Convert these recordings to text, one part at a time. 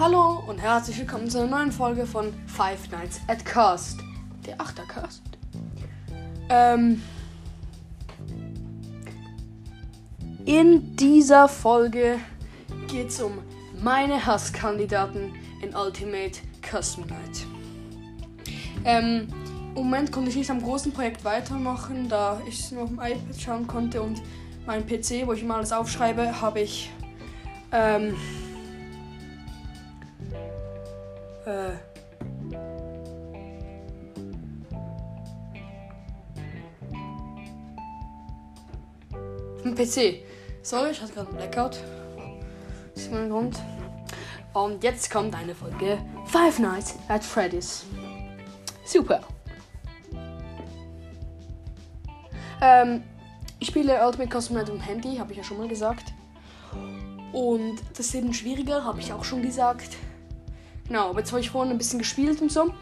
Hallo und herzlich willkommen zu einer neuen Folge von Five Nights at Cast. Der Achtercast. Ähm. In dieser Folge geht es um meine Hasskandidaten in Ultimate Custom Night. Ähm, Im Moment konnte ich nicht am großen Projekt weitermachen, da ich nur auf dem iPad schauen konnte und mein PC, wo ich immer alles aufschreibe, habe ich ähm, äh, Ein PC. Sorry, ich hatte gerade einen Blackout. Das ist mein Grund. Und jetzt kommt eine Folge Five Nights at Freddy's. Super. Ähm, ich spiele Ultimate Custom Night im Handy, habe ich ja schon mal gesagt. Und das ist eben schwieriger, habe ich auch schon gesagt. Genau, aber jetzt habe ich vorhin ein bisschen gespielt und so.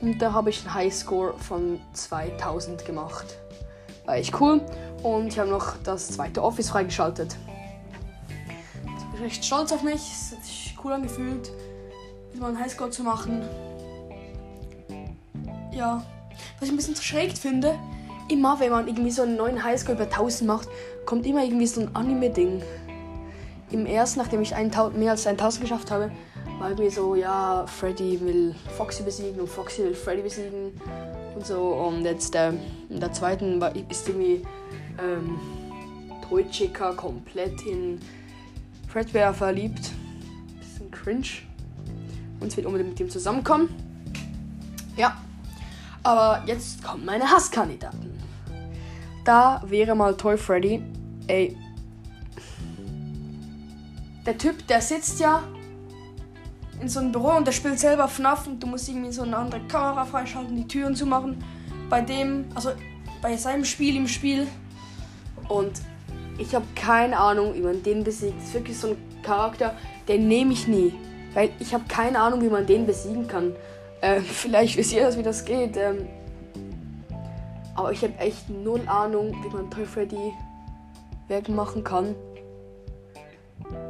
Und da habe ich einen Highscore von 2000 gemacht. War echt cool. Und ich habe noch das zweite Office freigeschaltet. Jetzt bin ich recht stolz auf mich. Es hat sich cool angefühlt, mal einen Highscore zu machen. Ja. Was ich ein bisschen schräg finde, immer wenn man irgendwie so einen neuen Highscore über 1000 macht, kommt immer irgendwie so ein Anime-Ding. Im ersten, nachdem ich mehr als 1000 geschafft habe, war irgendwie so, ja, Freddy will Foxy besiegen und Foxy will Freddy besiegen und so. Und jetzt äh, in der zweiten war, ist irgendwie ähm, Toy Chica komplett in Fredbear verliebt. Bisschen cringe. Und will unbedingt mit ihm zusammenkommen. Ja. Aber jetzt kommen meine Hasskandidaten. Da wäre mal Toy Freddy. Ey. Der Typ, der sitzt ja in so einem Büro und der spielt selber FNAF und du musst irgendwie so eine andere Kamera freischalten, die Türen zu machen. Bei dem, also bei seinem Spiel im Spiel. Und ich habe keine Ahnung, wie man den besiegt. Das ist wirklich so ein Charakter, den nehme ich nie. Weil ich habe keine Ahnung, wie man den besiegen kann. Äh, vielleicht wisst ihr das, wie das geht. Ähm, aber ich habe echt null Ahnung, wie man Toy Freddy wegmachen kann.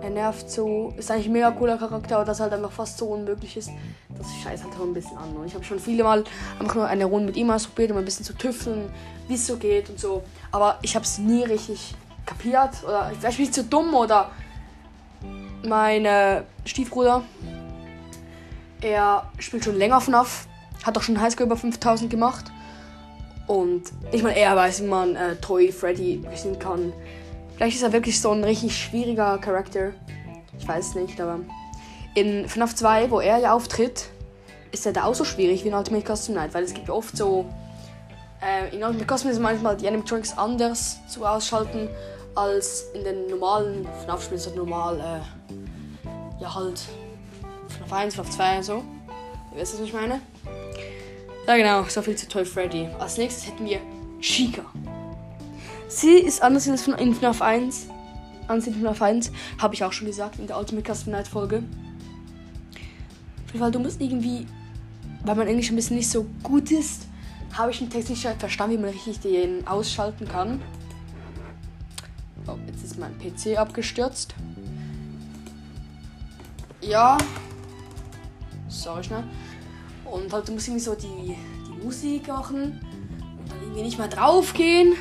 Er nervt so. Ist eigentlich ein mega cooler Charakter, aber das halt einfach fast so unmöglich ist. Das scheißt halt auch ein bisschen an. Und ich habe schon viele Mal einfach nur eine Runde mit ihm ausprobiert, um ein bisschen zu tüfteln, wie es so geht und so. Aber ich habe es nie richtig kapiert. Oder vielleicht bin ich zu dumm oder mein äh, Stiefbruder. Er spielt schon länger FNAF. Hat auch schon Highschool über 5000 gemacht. Und ich meine, er weiß, wie man äh, Toy Freddy besiegen kann. Vielleicht ist er wirklich so ein richtig schwieriger Charakter. Ich weiß nicht, aber in FNAF 2, wo er ja auftritt, ist er da auch so schwierig wie in Ultimate Custom Night, weil es gibt oft so. Äh, in Ultimate Custom ist manchmal die Animatronics anders zu ausschalten als in den normalen FNAF-Spielen, so normal, äh, ja halt FNAF 1, FNAF 2 und so. Ihr wisst, was ich meine? Ja genau, so viel zu Toy Freddy. Als nächstes hätten wir Chica. Sie ist anders als in FNAF 1. Anders in FNAF 1. Habe ich auch schon gesagt in der Ultimate Custom Night Folge. Fall, du musst irgendwie, weil mein Englisch ein bisschen nicht so gut ist, habe ich den Text nicht verstanden, wie man richtig den ausschalten kann. Oh, jetzt ist mein PC abgestürzt. Ja. Sorry schnell. Und halt, du musst irgendwie so die, die Musik machen und dann irgendwie nicht mehr draufgehen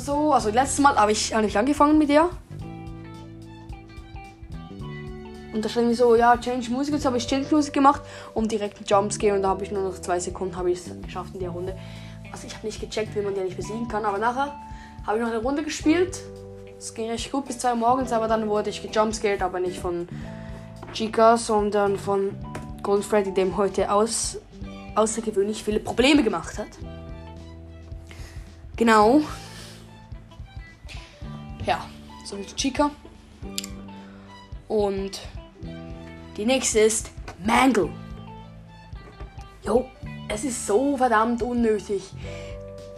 so. Also letztes Mal habe ich, hab ich angefangen mit der. Und da stand mir so, ja, Change Musik. Jetzt habe ich Change Musik gemacht und direkt einen Jumpscare und da habe ich nur noch zwei Sekunden habe ich es geschafft in der Runde. Also ich habe nicht gecheckt, wie man die nicht besiegen kann, aber nachher habe ich noch eine Runde gespielt. Es ging recht gut bis 2 Uhr morgens, aber dann wurde ich gejumpscared, aber nicht von Chica, sondern von Golden Freddy, dem heute aus, außergewöhnlich viele Probleme gemacht hat. Genau, ja, so viel Chica. Und die nächste ist Mangle. Jo, es ist so verdammt unnötig.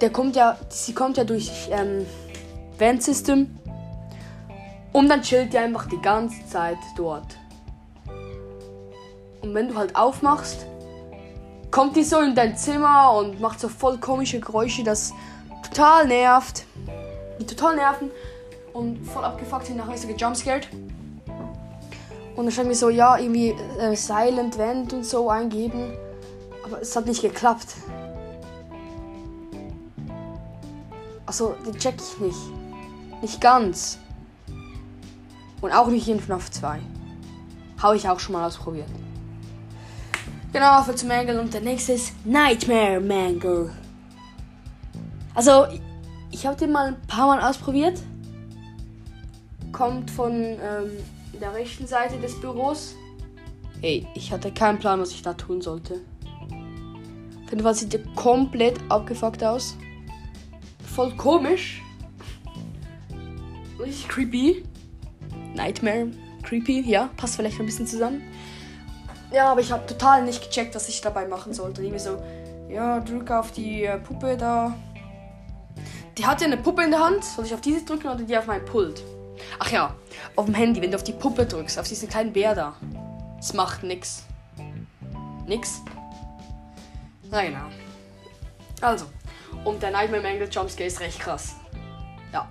Der kommt ja, sie kommt ja durch ähm, Vent System und dann chillt die einfach die ganze Zeit dort. Und wenn du halt aufmachst, kommt die so in dein Zimmer und macht so voll komische Geräusche, das total nervt. Total nerven und voll abgefuckt sind. Nachher er gejumpscared. Und dann stand mir so, ja, irgendwie äh, Silent Vent und so eingeben. Aber es hat nicht geklappt. Also, den check ich nicht. Nicht ganz. Und auch nicht in FNAF 2. Habe ich auch schon mal ausprobiert. Genau, für zum Mangle. Und der nächste ist Nightmare Mangle. Also, ich habe den mal ein paar Mal ausprobiert. Kommt von ähm, der rechten Seite des Büros. Ey, ich hatte keinen Plan, was ich da tun sollte. Auf jeden Fall sieht der komplett abgefuckt aus. Voll komisch. Richtig creepy. Nightmare. Creepy, ja, passt vielleicht ein bisschen zusammen. Ja, aber ich habe total nicht gecheckt, was ich dabei machen sollte. Irgendwie so, ja, drücke auf die äh, Puppe da. Die hatte eine Puppe in der Hand. Soll ich auf diese drücken oder die auf mein Pult? Ach ja, auf dem Handy, wenn du auf die Puppe drückst, auf diesen kleinen Bär da. Das macht nix. Nix? Na genau. Also, und der Nightmare Mangle Jumpscare ist recht krass. Ja.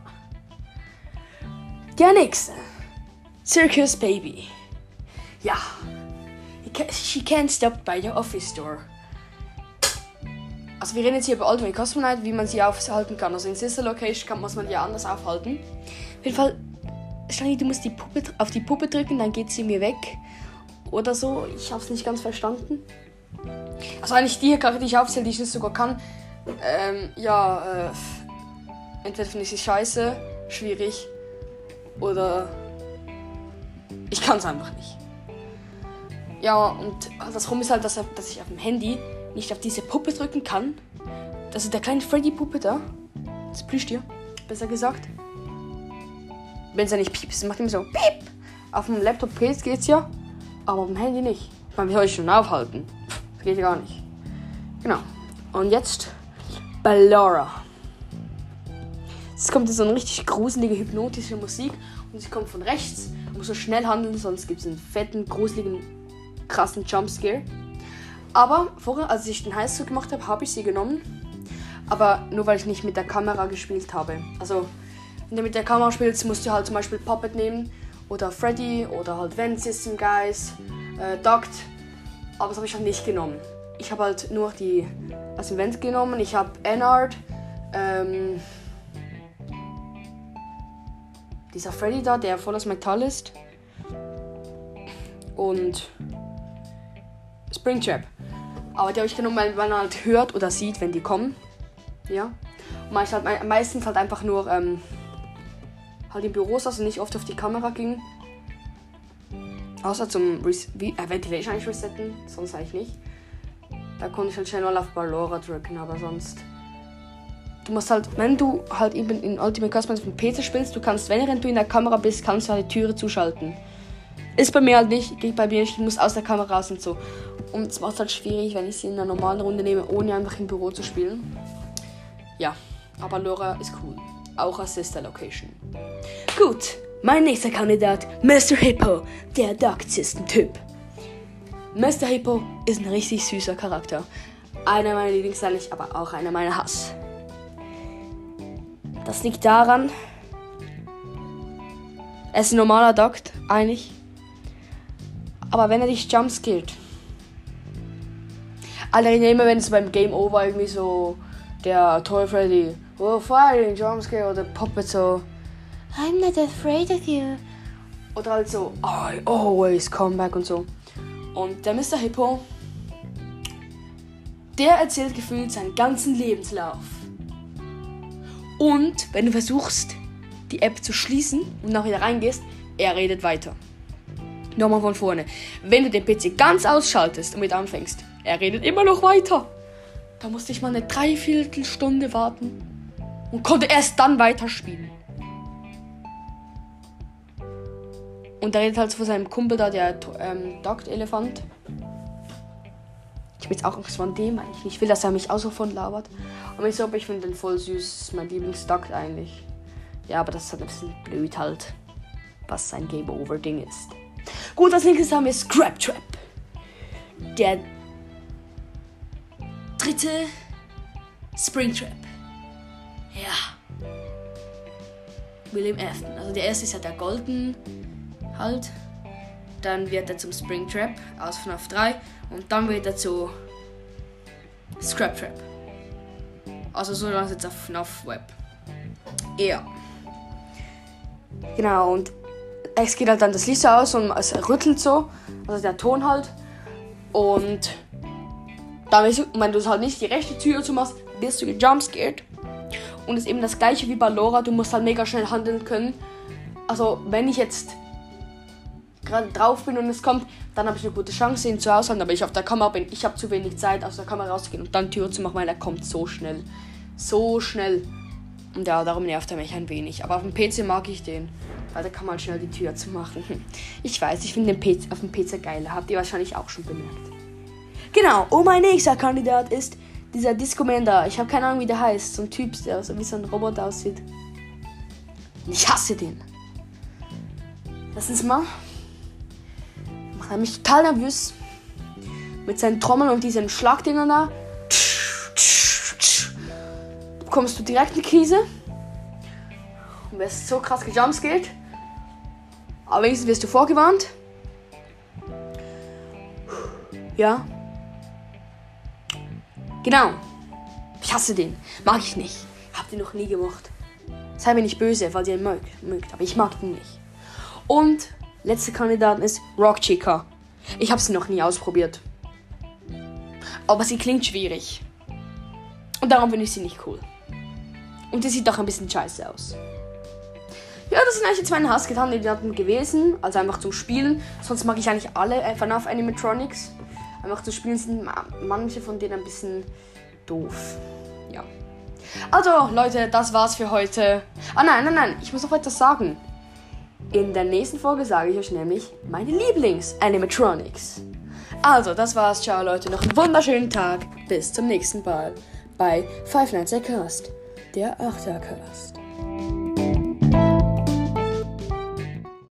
Der nächste. Circus Baby. Ja. She can't stop by the office door. Also wir reden jetzt hier über Ultimate Night, wie man sie aufhalten kann. Also in Sister Location kann muss man die anders aufhalten. Auf jeden Fall, Stani, du musst die Puppe, auf die Puppe drücken, dann geht sie mir weg. Oder so. Ich habe es nicht ganz verstanden. Also eigentlich die Karte, die ich aufzähle, die ich nicht sogar kann. Ähm, ja, äh, entweder finde ich sie scheiße, schwierig oder ich kann es einfach nicht. Ja, und das Rum ist halt, dass, dass ich auf dem Handy nicht auf diese Puppe drücken kann. Das ist der kleine Freddy-Puppe da. Das Plüschtier, besser gesagt. Wenn es ja nicht piepst, macht immer so piep. Auf dem Laptop geht's ja, aber auf dem Handy nicht. Ich meine, wie soll ich schon aufhalten? Das geht ja gar nicht. Genau. Und jetzt Ballora. Jetzt kommt so eine richtig gruselige, hypnotische Musik und sie kommt von rechts. Muss so schnell handeln, sonst gibt es einen fetten, gruseligen, krassen Jumpscare. Aber vorher, als ich den Highschool gemacht habe, habe ich sie genommen. Aber nur weil ich nicht mit der Kamera gespielt habe. Also, wenn du mit der Kamera spielst, musst du halt zum Beispiel Puppet nehmen. Oder Freddy oder halt Vent System Guys, äh, Duct. Aber das habe ich halt nicht genommen. Ich habe halt nur die als Event genommen. Ich habe Ennard, ähm, dieser Freddy da, der voll aus Metall ist. Und Springtrap. Aber die habe ich genommen, weil man halt hört oder sieht, wenn die kommen. Ja. Und halt, meistens halt einfach nur ähm, halt in Büros, also nicht oft auf die Kamera ging. Außer zum Res wie, äh, Ventilation eigentlich resetten, sonst eigentlich nicht. Da konnte ich halt schnell mal auf Ballora drücken, aber sonst. Du musst halt, wenn du halt eben in Ultimate auf dem PC spielst, du kannst, wenn du in der Kamera bist, kannst du halt die Türe zuschalten. Ist bei mir halt nicht, geht bei mir nicht, ich muss aus der Kamera raus und so. Und es macht halt schwierig, wenn ich sie in einer normalen Runde nehme, ohne einfach im Büro zu spielen. Ja, aber Laura ist cool. Auch als Sister Location. Gut, mein nächster Kandidat, Mr. Hippo, der Dark System Typ. Mr. Hippo ist ein richtig süßer Charakter. Einer meiner Lieblings, aber auch einer meiner Hass. Das liegt daran, er ist ein normaler Duct, eigentlich. Aber wenn er dich jumpskillt, Alleine immer wenn es beim Game Over irgendwie so der Toy Freddy, oh Fire, Jumpscare oder Puppet so, I'm not afraid of you. Oder halt so, I always come back und so. Und der Mr. Hippo, der erzählt gefühlt seinen ganzen Lebenslauf. Und wenn du versuchst, die App zu schließen und nachher reingehst, er redet weiter. Nochmal von vorne. Wenn du den PC ganz ausschaltest und wieder anfängst, er redet immer noch weiter. Da musste ich mal eine Dreiviertelstunde warten und konnte erst dann weiterspielen. Und er redet halt von seinem Kumpel da, der ähm, Dog-Elefant. Ich habe jetzt auch Angst von dem eigentlich. Ich will, dass er mich auch so von labert. Aber ich glaube, ich finde den voll süß. Das ist mein Lieblingsduck eigentlich. Ja, aber das ist halt ein bisschen blöd halt, was sein Game Over Ding ist. Gut, als nächstes haben wir Scrap Trap. Der dritte Springtrap. Ja. William Afton. Also der erste ist ja der Golden halt. dann wird er zum Springtrap aus FNAF 3 und dann wird er zu Scrap Trap. Also so lange jetzt auf FNAF Web. Ja. Genau, und es geht halt dann das Licht aus und es rüttelt so, also der Ton halt. Und dann, wenn du es halt nicht die rechte Tür zumachst, wirst du gejumpscared. Und es ist eben das gleiche wie bei Laura, du musst halt mega schnell handeln können. Also, wenn ich jetzt gerade drauf bin und es kommt, dann habe ich eine gute Chance, ihn zu aushalten. Aber ich auf der Kamera bin, ich habe zu wenig Zeit, aus der Kamera rauszugehen und dann Tür zu machen, weil er kommt so schnell. So schnell. Und ja, darum nervt er mich ein wenig. Aber auf dem PC mag ich den. Weil da kann man schnell die Tür zu machen. Ich weiß, ich finde den PC auf dem PC geiler. Habt ihr wahrscheinlich auch schon bemerkt. Genau. Und mein nächster Kandidat ist dieser Disco Man da. Ich habe keine Ahnung, wie der heißt. So ein Typ, der so wie so ein Roboter aussieht. Ich hasse den. Erstens mal macht mich total nervös. Mit seinen Trommeln und diesen Schlagdingern da. Bekommst du direkt eine Krise. Und wirst so krass gejumpscared. Aber wenigstens wirst du vorgewarnt. Ja. Genau. Ich hasse den. Mag ich nicht. Habt ihr noch nie gemacht. Sei mir nicht böse, falls ihr ihn mögt. Aber ich mag ihn nicht. Und letzte Kandidatin ist Rock Chica. Ich habe sie noch nie ausprobiert. Aber sie klingt schwierig. Und darum finde ich sie nicht cool. Und sie sieht doch ein bisschen scheiße aus. Ja, das sind eigentlich jetzt meine Hasskandidaten gewesen. Also einfach zum Spielen. Sonst mag ich eigentlich alle FNAF Animatronics. Einfach zu spielen sind manche von denen ein bisschen doof. Ja. Also, Leute, das war's für heute. Ah, nein, nein, nein. Ich muss noch etwas sagen. In der nächsten Folge sage ich euch nämlich meine Lieblings-Animatronics. Also, das war's. Ciao, Leute. Noch einen wunderschönen Tag. Bis zum nächsten Mal bei Five Nights at Cast, der Achtercast.